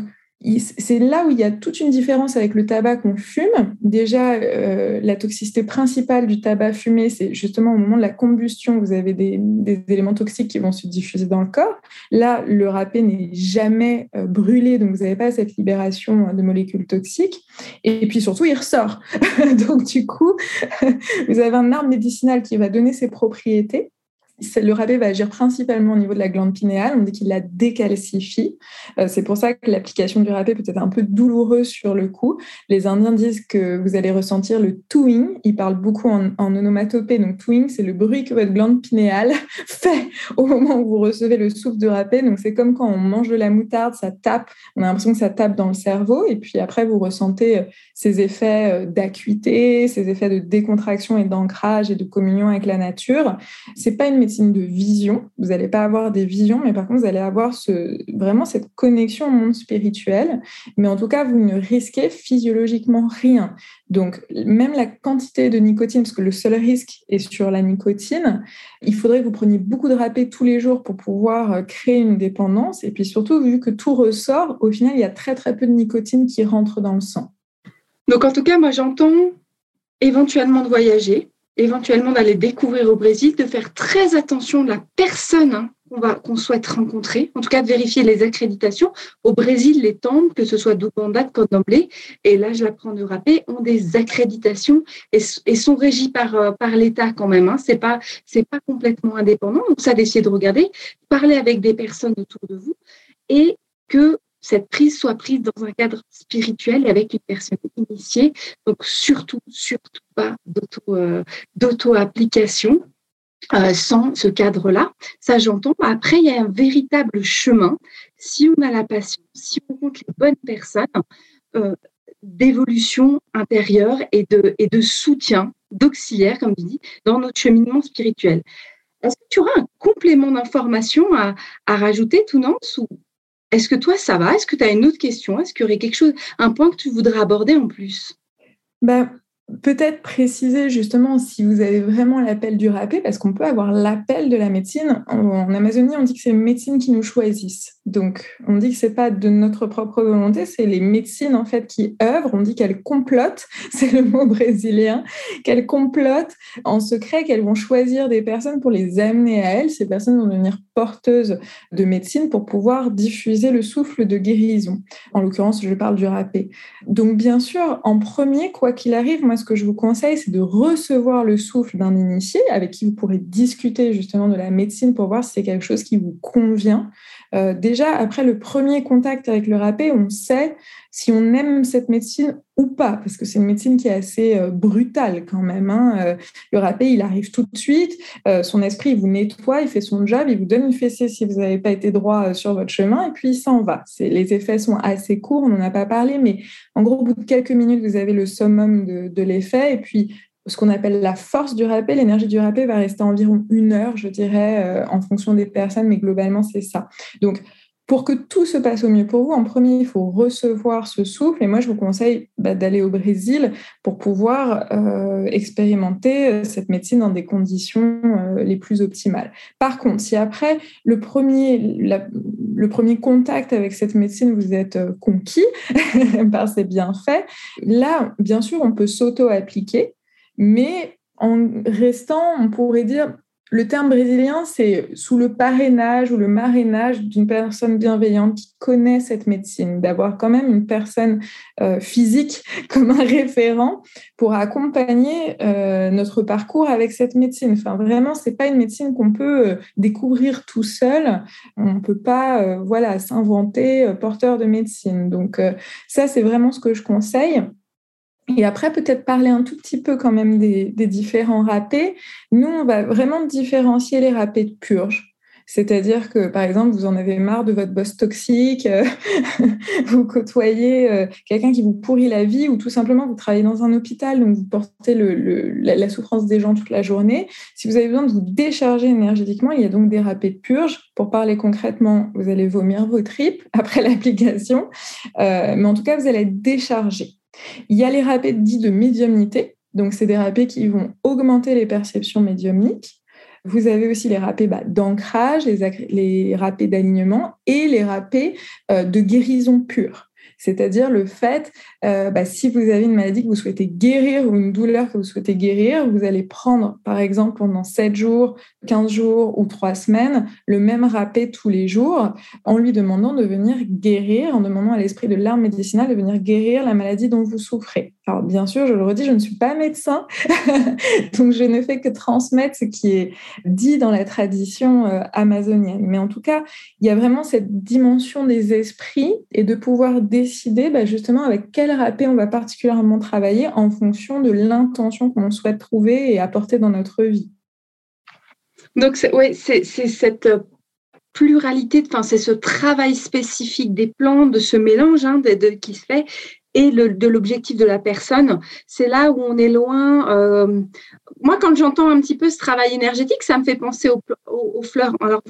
c'est là où il y a toute une différence avec le tabac qu'on fume. Déjà, euh, la toxicité principale du tabac fumé, c'est justement au moment de la combustion, vous avez des, éléments toxiques qui vont se diffuser dans le corps. Là, le râpé n'est jamais euh, brûlé, donc vous n'avez pas cette libération de molécules toxiques. Et puis surtout, il ressort. donc du coup, vous avez un arbre médicinal qui va donner ses propriétés le râpé va agir principalement au niveau de la glande pinéale. On dit qu'il la décalcifie. Euh, c'est pour ça que l'application du râpé peut être un peu douloureuse sur le coup. Les Indiens disent que vous allez ressentir le touing. Ils parlent beaucoup en, onomatopée. Donc, touing, c'est le bruit que votre glande pinéale fait au moment où vous recevez le souffle de râpé. Donc, c'est comme quand on mange de la moutarde, ça tape. On a l'impression que ça tape dans le cerveau. Et puis après, vous ressentez euh, ces effets euh, d'acuité, ces effets de décontraction et d'ancrage et de communion avec la nature. C'est pas une médecine de vision. Vous n'allez pas avoir des visions, mais par contre, vous allez avoir vraiment cette connexion au monde spirituel. Mais en tout cas, vous ne risquez physiologiquement rien. Donc, même la quantité de nicotine, parce que le seul risque est sur la nicotine, il faudrait que vous preniez beaucoup de râpé tous les jours pour pouvoir euh, créer une dépendance. Et puis surtout, vu que tout ressort, au final, il y a très très peu de nicotine qui rentre dans le sang. Donc, en tout cas, moi, j'entends éventuellement de voyager, éventuellement d'aller découvrir au Brésil, de faire très attention de la personne hein, qu'on souhaite rencontrer, en tout cas de vérifier les accréditations. Au Brésil, les temples, que ce soit d'Ouganda, de Candomblé, et là je l'apprends de rapper, ont des accréditations et, sont régis par, euh, par l'État quand même. Hein. C'est pas complètement indépendant. Donc ça d'essayer de regarder, parler avec des personnes autour de vous et que cette prise soit prise dans un cadre spirituel avec une personne initiée. Donc surtout, surtout pas d'auto-application. Euh, sans ce cadre-là. Ça, j'entends. Après, il y a un véritable chemin. Si on a la passion, si on rencontre les bonnes personnes, euh, d'évolution intérieure et de, soutien, d'auxiliaire, comme tu dis, dans notre cheminement spirituel. Est-ce que tu auras un complément d'information à, à rajouter, Tounance, ou est-ce que toi, ça va? Est-ce que tu as une autre question? Est-ce qu'il y aurait quelque chose, un point que tu voudrais aborder en plus? Ben, Peut-être préciser justement si vous avez vraiment l'appel du râpé, parce qu'on peut avoir l'appel de la médecine. En, Amazonie, on dit que c'est les médecines qui nous choisissent. Donc, on dit que c'est pas de notre propre volonté, c'est les médecines en fait qui œuvrent. On dit qu'elles complotent, c'est le mot brésilien, qu'elles complotent en secret, qu'elles vont choisir des personnes pour les amener à elles. Ces personnes vont devenir porteuses de médecine pour pouvoir diffuser le souffle de guérison. En l'occurrence, je parle du râpé. Donc, bien sûr, en premier, quoi qu'il arrive, moi, ce que je vous conseille, c'est de recevoir le souffle d'un initié avec qui vous pourrez discuter justement de la médecine pour voir si c'est quelque chose qui vous convient. Euh, déjà, après le premier contact avec le râpé, on sait si on aime cette médecine ou pas, parce que c'est une médecine qui est assez euh, brutale quand même. Hein. Euh, le râpé, il arrive tout de suite, son esprit, vous nettoie, il fait son job, il vous donne une fessée si vous n'avez pas été droit sur votre chemin, et puis il s'en va. Les effets sont assez courts, on n'en a pas parlé, mais en gros, au bout de quelques minutes, vous avez le summum de, de l'effet, et puis ce qu'on appelle la force du râpé. L'énergie du râpé va rester environ une heure, je dirais, euh, en fonction des personnes, mais globalement, c'est ça. Donc, pour que tout se passe au mieux pour vous, en premier, il faut recevoir ce souffle. Et moi, je vous conseille bah, d'aller au Brésil pour pouvoir euh, expérimenter euh, cette médecine dans des conditions les plus optimales. Par contre, si après le premier, le premier contact avec cette médecine, vous êtes conquis par ses bienfaits, là, bien sûr, on peut s'auto-appliquer, mais en restant, on pourrait dire, le terme brésilien, c'est sous le parrainage ou le marrainage d'une personne bienveillante qui connaît cette médecine, d'avoir quand même une personne euh, physique comme un référent pour accompagner euh, notre parcours avec cette médecine. Enfin, vraiment, c'est pas une médecine qu'on peut euh, découvrir tout seul. On ne peut pas, voilà, s'inventer porteur de médecine. Donc, ça, c'est vraiment ce que je conseille. Et après, peut-être parler un tout petit peu quand même des, différents râpés. Nous, on va vraiment différencier les râpés de purge. C'est-à-dire que, par exemple, vous en avez marre de votre boss toxique, euh, vous côtoyez euh, quelqu'un qui vous pourrit la vie, ou tout simplement vous travaillez dans un hôpital, donc vous portez la, souffrance des gens toute la journée. Si vous avez besoin de vous décharger énergétiquement, il y a donc des râpés de purge. Pour parler concrètement, vous allez vomir vos tripes après l'application, euh, mais en tout cas, vous allez être déchargé. Il y a les râpés dits de médiumnité. Donc, c'est des râpés qui vont augmenter les perceptions médiumniques. Vous avez aussi les râpés bah, d'ancrage, les, les d'alignement et les râpés euh, de guérison pure. C'est-à-dire le fait, euh, bah, si vous avez une maladie que vous souhaitez guérir ou une douleur que vous souhaitez guérir, vous allez prendre, par exemple, pendant 7 jours, 15 jours ou 3 semaines, le même râpé tous les jours, en lui demandant de venir guérir, en demandant à l'esprit de l'arme médicinale de venir guérir la maladie dont vous souffrez. Alors, bien sûr, je le redis, je ne suis pas médecin, donc je ne fais que transmettre ce qui est dit dans la tradition euh, amazonienne. Mais en tout cas, il y a vraiment cette dimension des esprits et de pouvoir décider bah, justement avec quel râpé on va particulièrement travailler en fonction de l'intention qu'on souhaite trouver et apporter dans notre vie. Donc, c'est cette euh, pluralité, c'est ce travail spécifique des plantes, de ce mélange hein, qui se fait et de l'objectif de la personne. C'est là où on est loin. Euh, moi, quand j'entends un petit peu ce travail énergétique, ça me fait penser aux, fleurs. Alors,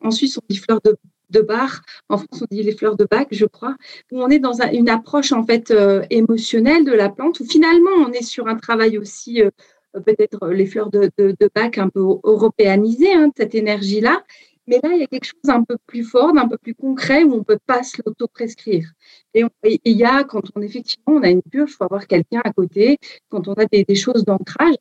en Suisse, on dit fleurs de, de bar. En France, on dit les fleurs de bac, je crois, on est dans une approche en fait euh, émotionnelle de la plante, où finalement on est sur un travail aussi euh, peut-être les fleurs de, bac un peu européanisé, hein, cette énergie-là. Mais là, il y a quelque chose d'un peu plus fort, d'un peu plus concret où on ne peut pas se l'auto-prescrire. Et il y a, quand on effectivement on a une purge, il faut avoir quelqu'un à côté. Quand on a des, choses d'ancrage,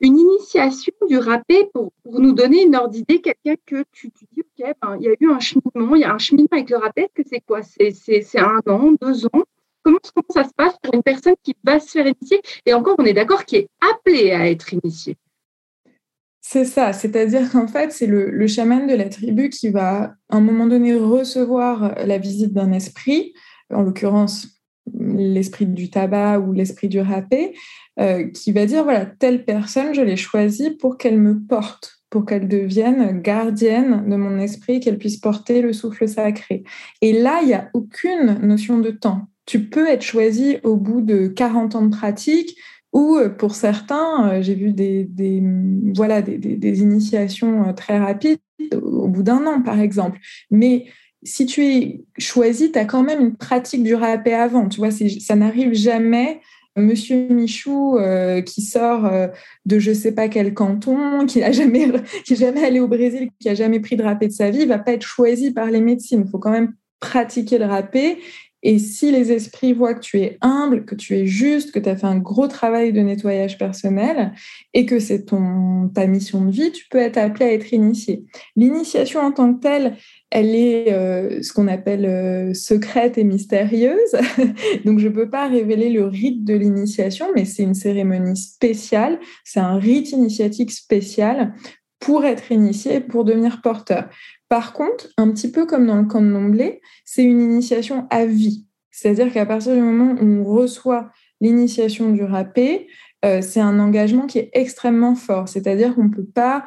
une initiation du râpé pour, nous donner une ordre d'idée, quelqu'un que tu, dis, OK, ben, il y a eu un cheminement, il y a un cheminement avec le râpé, que c'est quoi? C'est un an, deux ans? Comment, ça se passe pour une personne qui va se faire initier? Et encore, on est d'accord, qui est appelée à être initiée. C'est ça, c'est-à-dire qu'en fait, c'est le, chaman de la tribu qui va, à un moment donné, recevoir la visite d'un esprit, en l'occurrence l'esprit du tabac ou l'esprit du râpé, euh, qui va dire, voilà, telle personne, je l'ai choisie pour qu'elle me porte, pour qu'elle devienne gardienne de mon esprit, qu'elle puisse porter le souffle sacré. Et là, il n'y a aucune notion de temps. Tu peux être choisi au bout de 40 ans de pratique, ou euh, pour certains, euh, j'ai vu des, voilà, des, initiations très rapides au bout d'un an, par exemple. Mais si tu es choisi, tu as quand même une pratique du râpé avant. Tu vois, ça n'arrive jamais Monsieur Michou euh, qui sort euh, de je sais pas quel canton, qui n'a jamais, jamais allé au Brésil, qui a jamais pris de râpé de sa vie, va pas être choisi par les médecines. Il faut quand même pratiquer le râpé. Et si les esprits voient que tu es humble, que tu es juste, que tu as fait un gros travail de nettoyage personnel et que c'est ton ta mission de vie, tu peux être appelé à être initié. L'initiation en tant que telle, elle est euh, ce qu'on appelle euh, secrète et mystérieuse. Donc, je ne peux pas révéler le rite de l'initiation, mais c'est une cérémonie spéciale, c'est un rite initiatique spécial pour être initié, pour devenir porteur. Par contre, un petit peu comme dans le camp de Nomblé, c'est une initiation à vie. C'est-à-dire qu'à partir du moment où on reçoit l'initiation du râpé, euh, c'est un engagement qui est extrêmement fort. C'est-à-dire qu'on ne peut pas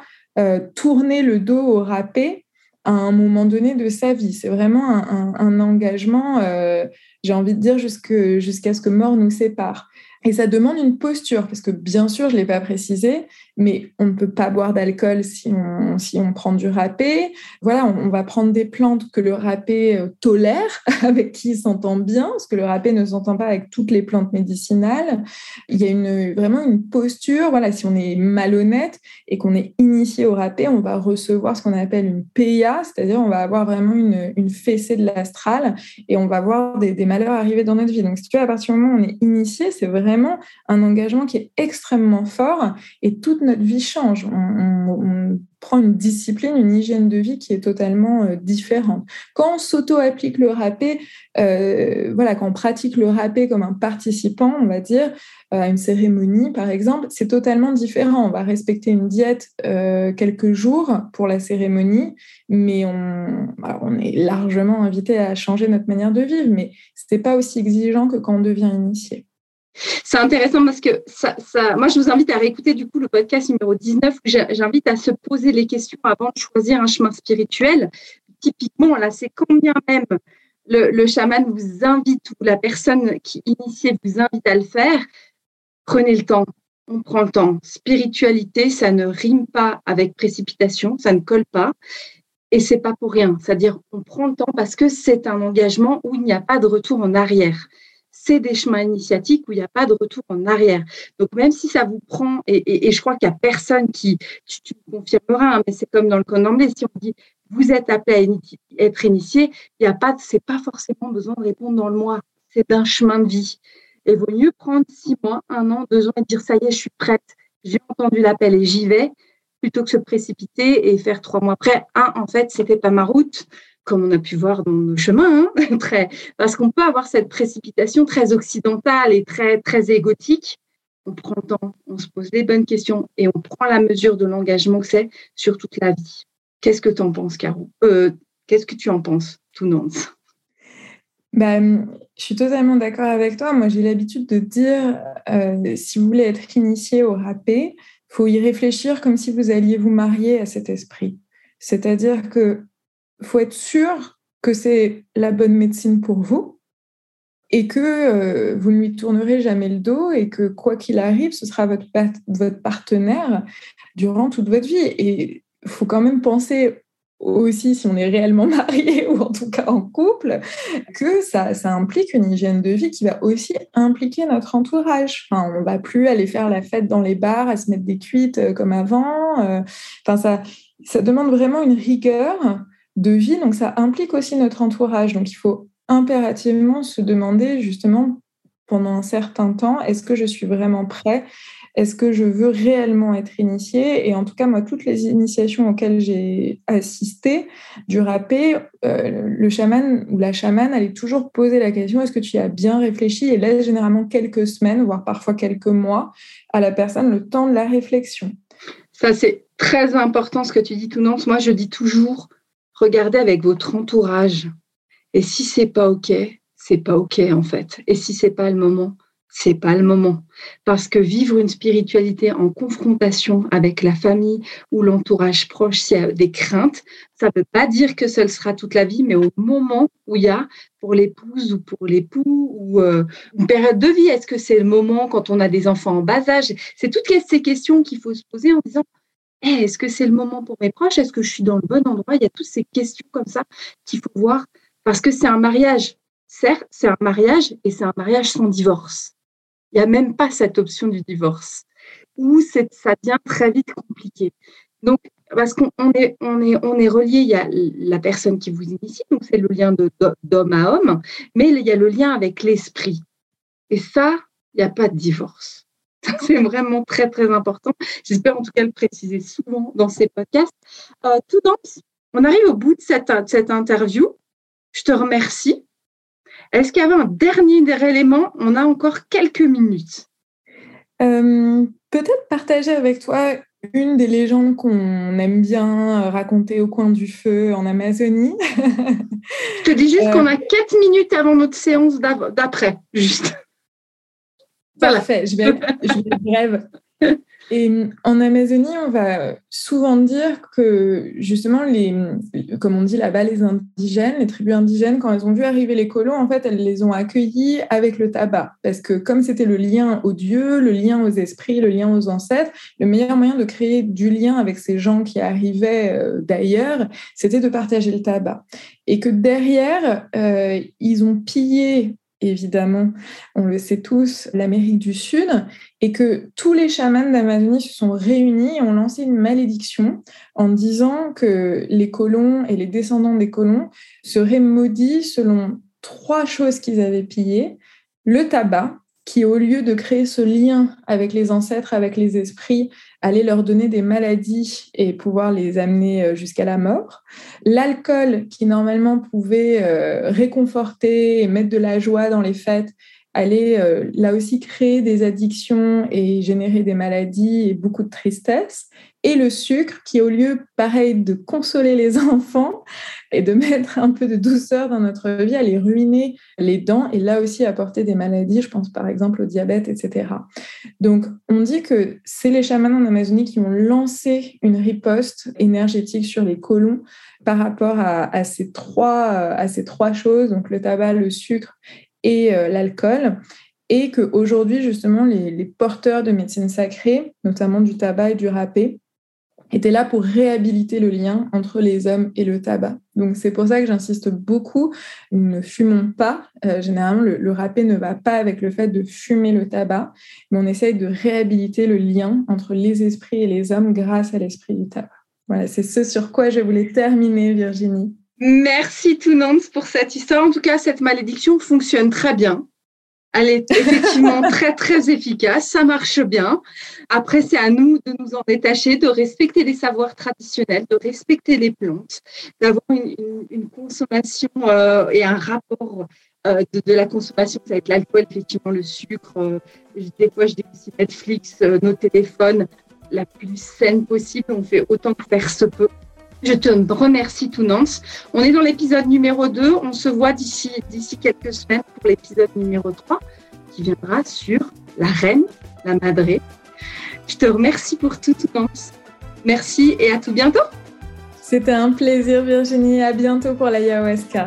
tourner le dos au râpé à un moment donné de sa vie. C'est vraiment un, engagement euh, j'ai envie de dire jusqu'à ce que mort nous sépare. Et ça demande une posture, parce que bien sûr, je ne l'ai pas précisé, mais on ne peut pas boire d'alcool si on, si on prend du râpé. Voilà, on, va prendre des plantes que le râpé euh, tolère, avec qui il s'entend bien, parce que le râpé ne s'entend pas avec toutes les plantes médicinales. Il y a une, vraiment une posture, voilà, si on est malhonnête et qu'on est initié au râpé, on va recevoir ce qu'on appelle une PIA, c'est-à-dire on va avoir vraiment une, une fessée de l'astral et on va voir des, des malheurs arriver dans notre vie. Donc, si tu veux, à partir du moment où on est initié, c'est vraiment un engagement qui est extrêmement fort et notre vie change. On, prend une discipline, une hygiène de vie qui est totalement euh, différente. Quand on s'auto-applique le râpé, euh, voilà, quand on pratique le râpé comme un participant, on va dire, à une cérémonie par exemple, c'est totalement différent. On va respecter une diète euh, quelques jours pour la cérémonie, mais on, on est largement invité à changer notre manière de vivre, mais ce n'est pas aussi exigeant que quand on devient initié. C'est intéressant parce que moi, je vous invite à réécouter du coup le podcast numéro 19. J'invite à se poser les questions avant de choisir un chemin spirituel. Typiquement, là, c'est combien même le, chaman vous invite ou la personne qui initie vous invite à le faire. Prenez le temps. On prend le temps. Spiritualité, ça ne rime pas avec précipitation, ça ne colle pas. Et c'est pas pour rien. C'est-à-dire, on prend le temps parce que c'est un engagement où il n'y a pas de retour en arrière c'est des chemins initiatiques où il n'y a pas de retour en arrière. Donc, même si ça vous prend, et, je crois qu'il n'y a personne qui, tu, me confirmeras, hein, mais c'est comme dans le code anglais, si on dit vous êtes appelé à être initié, il n'y a pas, c'est pas forcément besoin de répondre dans le mois. C'est un chemin de vie. Et il vaut mieux prendre six mois, un an, deux ans et dire ça y est, je suis prête, j'ai entendu l'appel et j'y vais, plutôt que se précipiter et faire trois mois après. Un, en fait, c'était pas ma route comme on a pu voir dans nos chemins, hein, parce qu'on peut avoir cette précipitation très occidentale et très, très égotique. On prend le temps, on se pose les bonnes questions et on prend la mesure de l'engagement que c'est sur toute la vie. Qu'est-ce que tu en penses, Caro? Euh, Qu'est-ce que tu en penses, tout ben, je suis totalement d'accord avec toi. Moi, j'ai l'habitude de dire, euh, si vous voulez être initié au râpé, faut y réfléchir comme si vous alliez vous marier à cet esprit. C'est-à-dire que faut être sûr que c'est la bonne médecine pour vous et que euh, vous ne lui tournerez jamais le dos et que quoi qu'il arrive, ce sera votre, votre partenaire durant toute votre vie. Et il faut quand même penser aussi, si on est réellement marié ou en tout cas en couple, que ça, ça implique une hygiène de vie qui va aussi impliquer notre entourage. Enfin, on va plus aller faire la fête dans les bars, à se mettre des cuites euh, comme avant. Euh, enfin, ça, ça demande vraiment une rigueur de vie. Donc, ça implique aussi notre entourage. Donc, il faut impérativement se demander justement pendant un certain temps, est-ce que je suis vraiment prêt? Est-ce que je veux réellement être initié Et en tout cas, moi, toutes les initiations auxquelles j'ai assisté du râpé, euh, le chaman ou la chamane allait toujours poser la question, est-ce que tu y as bien réfléchi? Et laisse généralement quelques semaines, voire parfois quelques mois, à la personne le temps de la réflexion. Ça, c'est très important ce que tu dis, Tounance. Moi, je dis toujours, regardez avec votre entourage. Et si c'est pas OK, c'est pas OK en fait. Et si c'est pas le moment, c'est pas le moment. Parce que vivre une spiritualité en confrontation avec la famille ou l'entourage proche, s'il y a des craintes, ça ne veut pas dire que ce sera toute la vie, mais au moment où il y a pour l'épouse ou pour l'époux ou euh, une période de vie, est-ce que c'est le moment quand on a des enfants en bas âge? C'est toutes ces questions qu'il faut se poser en disant est-ce que c'est le moment pour mes proches? Est-ce que je suis dans le bon endroit? Il y a toutes ces questions comme ça qu'il faut voir parce que c'est un mariage. Certes, c'est un mariage et c'est un mariage sans divorce. Il n'y a même pas cette option du divorce où ça devient très vite compliqué. Donc, parce qu'on est, on est, on est relié, il y a la personne qui vous initie, donc c'est le lien d'homme à homme, mais il y a le lien avec l'esprit. Et ça, il n'y a pas de divorce. C'est vraiment très, très important. J'espère en tout cas le préciser souvent dans ces podcasts. Euh, tout dans, on arrive au bout de cette, cette interview. Je te remercie. Est-ce qu'il y avait un dernier élément On a encore quelques minutes. Euh, peut-être partager avec toi une des légendes qu'on aime bien raconter au coin du feu en Amazonie. Je te dis juste qu'on a euh, quatre minutes avant notre séance d'après, juste. Parfait, je vais, je vais brève. Et en Amazonie, on va souvent dire que justement, les, comme on dit là-bas, les indigènes, les tribus indigènes, quand elles ont vu arriver les colons, en fait, elles les ont accueillis avec le tabac. Parce que comme c'était le lien aux dieux, le lien aux esprits, le lien aux ancêtres, le meilleur moyen de créer du lien avec ces gens qui arrivaient euh, d'ailleurs, c'était de partager le tabac. Et que derrière, euh, ils ont pillé évidemment, on le sait tous, l'Amérique du Sud, et que tous les chamans d'Amazonie se sont réunis et ont lancé une malédiction en disant que les colons et les descendants des colons seraient maudits selon trois choses qu'ils avaient pillées. Le tabac, qui, au lieu de créer ce lien avec les ancêtres, avec les esprits, allait leur donner des maladies et pouvoir les amener euh, jusqu'à la mort. L'alcool, qui normalement pouvait euh, réconforter et mettre de la joie dans les fêtes, allait euh, là aussi créer des addictions et générer des maladies et beaucoup de tristesse et le sucre qui, au lieu, pareil, de consoler les enfants et de mettre un peu de douceur dans notre vie, allait ruiner les dents et là aussi apporter des maladies, je pense par exemple au diabète, etc. Donc, on dit que c'est les chamans en Amazonie qui ont lancé une riposte énergétique sur les colons par rapport à, ces, trois, à ces trois choses, donc le tabac, le sucre et euh, l'alcool et qu'aujourd'hui, justement, les, les, porteurs de médecine sacrée, notamment du tabac et du râpé, était là pour réhabiliter le lien entre les hommes et le tabac. Donc c'est pour ça que j'insiste beaucoup, ne fumons pas. Euh, généralement, le, le, ne va pas avec le fait de fumer le tabac, mais on essaye de réhabiliter le lien entre les esprits et les hommes grâce à l'esprit du tabac. Voilà, c'est ce sur quoi je voulais terminer, Virginie. Merci Tounance pour cette histoire. En tout cas, cette malédiction fonctionne très bien. Elle est effectivement très, très efficace. Ça marche bien. Après, c'est à nous de nous en détacher, de respecter les savoirs traditionnels, de respecter les plantes, d'avoir une, consommation euh, et un rapport euh, de, la consommation avec l'alcool, effectivement, le sucre. Euh, des fois, je dis aussi Netflix, nos téléphones, la plus saine possible. On fait autant que faire se peut. Je te remercie tout Nance. On est dans l'épisode numéro 2. On se voit d'ici quelques semaines pour l'épisode numéro 3 qui viendra sur la reine, la madré. Je te remercie pour tout Nance. Merci et à tout bientôt. C'était un plaisir Virginie. À bientôt pour la Yahuasca.